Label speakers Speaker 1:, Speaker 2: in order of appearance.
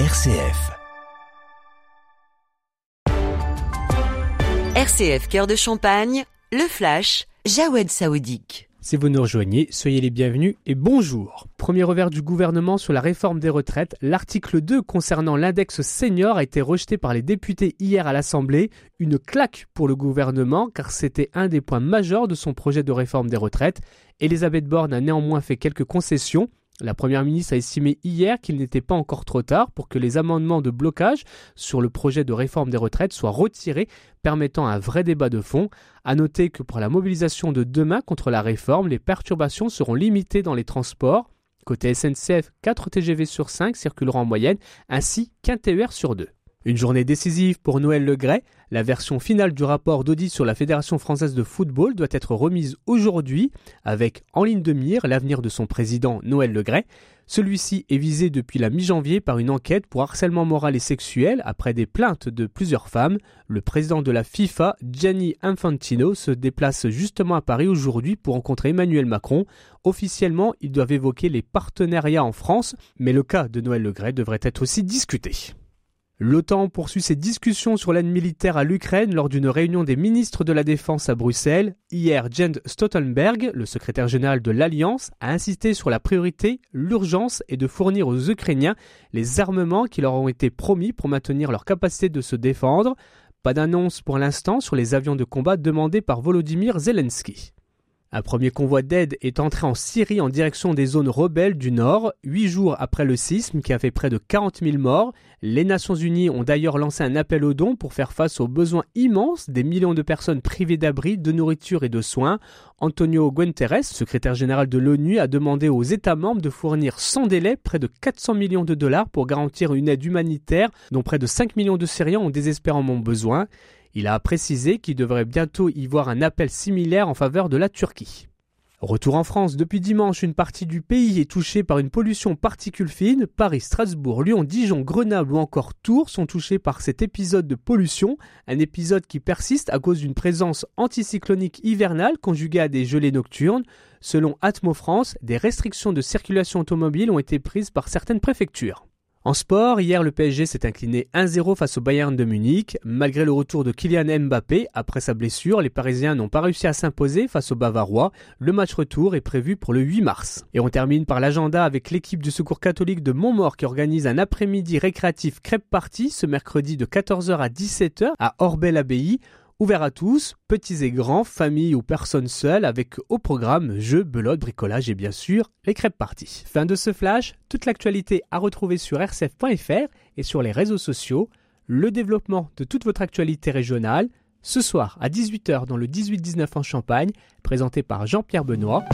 Speaker 1: RCF.
Speaker 2: RCF Cœur de Champagne, le flash, Jawed Saoudique.
Speaker 3: Si vous nous rejoignez, soyez les bienvenus et bonjour. Premier revers du gouvernement sur la réforme des retraites, l'article 2 concernant l'index senior a été rejeté par les députés hier à l'Assemblée. Une claque pour le gouvernement car c'était un des points majeurs de son projet de réforme des retraites. Elisabeth Borne a néanmoins fait quelques concessions. La Première ministre a estimé hier qu'il n'était pas encore trop tard pour que les amendements de blocage sur le projet de réforme des retraites soient retirés, permettant un vrai débat de fond. À noter que pour la mobilisation de demain contre la réforme, les perturbations seront limitées dans les transports. Côté SNCF, 4 TGV sur 5 circuleront en moyenne, ainsi qu'un TER sur 2. Une journée décisive pour Noël Legret. La version finale du rapport d'audit sur la Fédération française de football doit être remise aujourd'hui, avec en ligne de mire l'avenir de son président Noël Legret. Celui-ci est visé depuis la mi-janvier par une enquête pour harcèlement moral et sexuel après des plaintes de plusieurs femmes. Le président de la FIFA, Gianni Infantino, se déplace justement à Paris aujourd'hui pour rencontrer Emmanuel Macron. Officiellement, ils doivent évoquer les partenariats en France, mais le cas de Noël Legret devrait être aussi discuté. L'OTAN poursuit ses discussions sur l'aide militaire à l'Ukraine lors d'une réunion des ministres de la Défense à Bruxelles. Hier, Jens Stoltenberg, le secrétaire général de l'Alliance, a insisté sur la priorité, l'urgence et de fournir aux Ukrainiens les armements qui leur ont été promis pour maintenir leur capacité de se défendre. Pas d'annonce pour l'instant sur les avions de combat demandés par Volodymyr Zelensky. Un premier convoi d'aide est entré en Syrie en direction des zones rebelles du nord, huit jours après le sisme qui a fait près de 40 000 morts. Les Nations Unies ont d'ailleurs lancé un appel aux dons pour faire face aux besoins immenses des millions de personnes privées d'abri, de nourriture et de soins. Antonio Guterres, secrétaire général de l'ONU, a demandé aux États membres de fournir sans délai près de 400 millions de dollars pour garantir une aide humanitaire dont près de 5 millions de Syriens ont désespérément besoin. Il a précisé qu'il devrait bientôt y voir un appel similaire en faveur de la Turquie. Retour en France, depuis dimanche, une partie du pays est touchée par une pollution particule fine. Paris, Strasbourg, Lyon, Dijon, Grenoble ou encore Tours sont touchés par cet épisode de pollution, un épisode qui persiste à cause d'une présence anticyclonique hivernale conjuguée à des gelées nocturnes. Selon Atmo France, des restrictions de circulation automobile ont été prises par certaines préfectures. En sport, hier le PSG s'est incliné 1-0 face au Bayern de Munich. Malgré le retour de Kylian Mbappé après sa blessure, les Parisiens n'ont pas réussi à s'imposer face aux Bavarois. Le match retour est prévu pour le 8 mars. Et on termine par l'agenda avec l'équipe du Secours catholique de Montmort qui organise un après-midi récréatif crêpe party ce mercredi de 14h à 17h à Orbel-Abbaye. Ouvert à tous, petits et grands, familles ou personnes seules, avec au programme jeux, belote, bricolage et bien sûr les crêpes parties. Fin de ce flash, toute l'actualité à retrouver sur rcf.fr et sur les réseaux sociaux, le développement de toute votre actualité régionale, ce soir à 18h dans le 18-19 en Champagne, présenté par Jean-Pierre Benoît.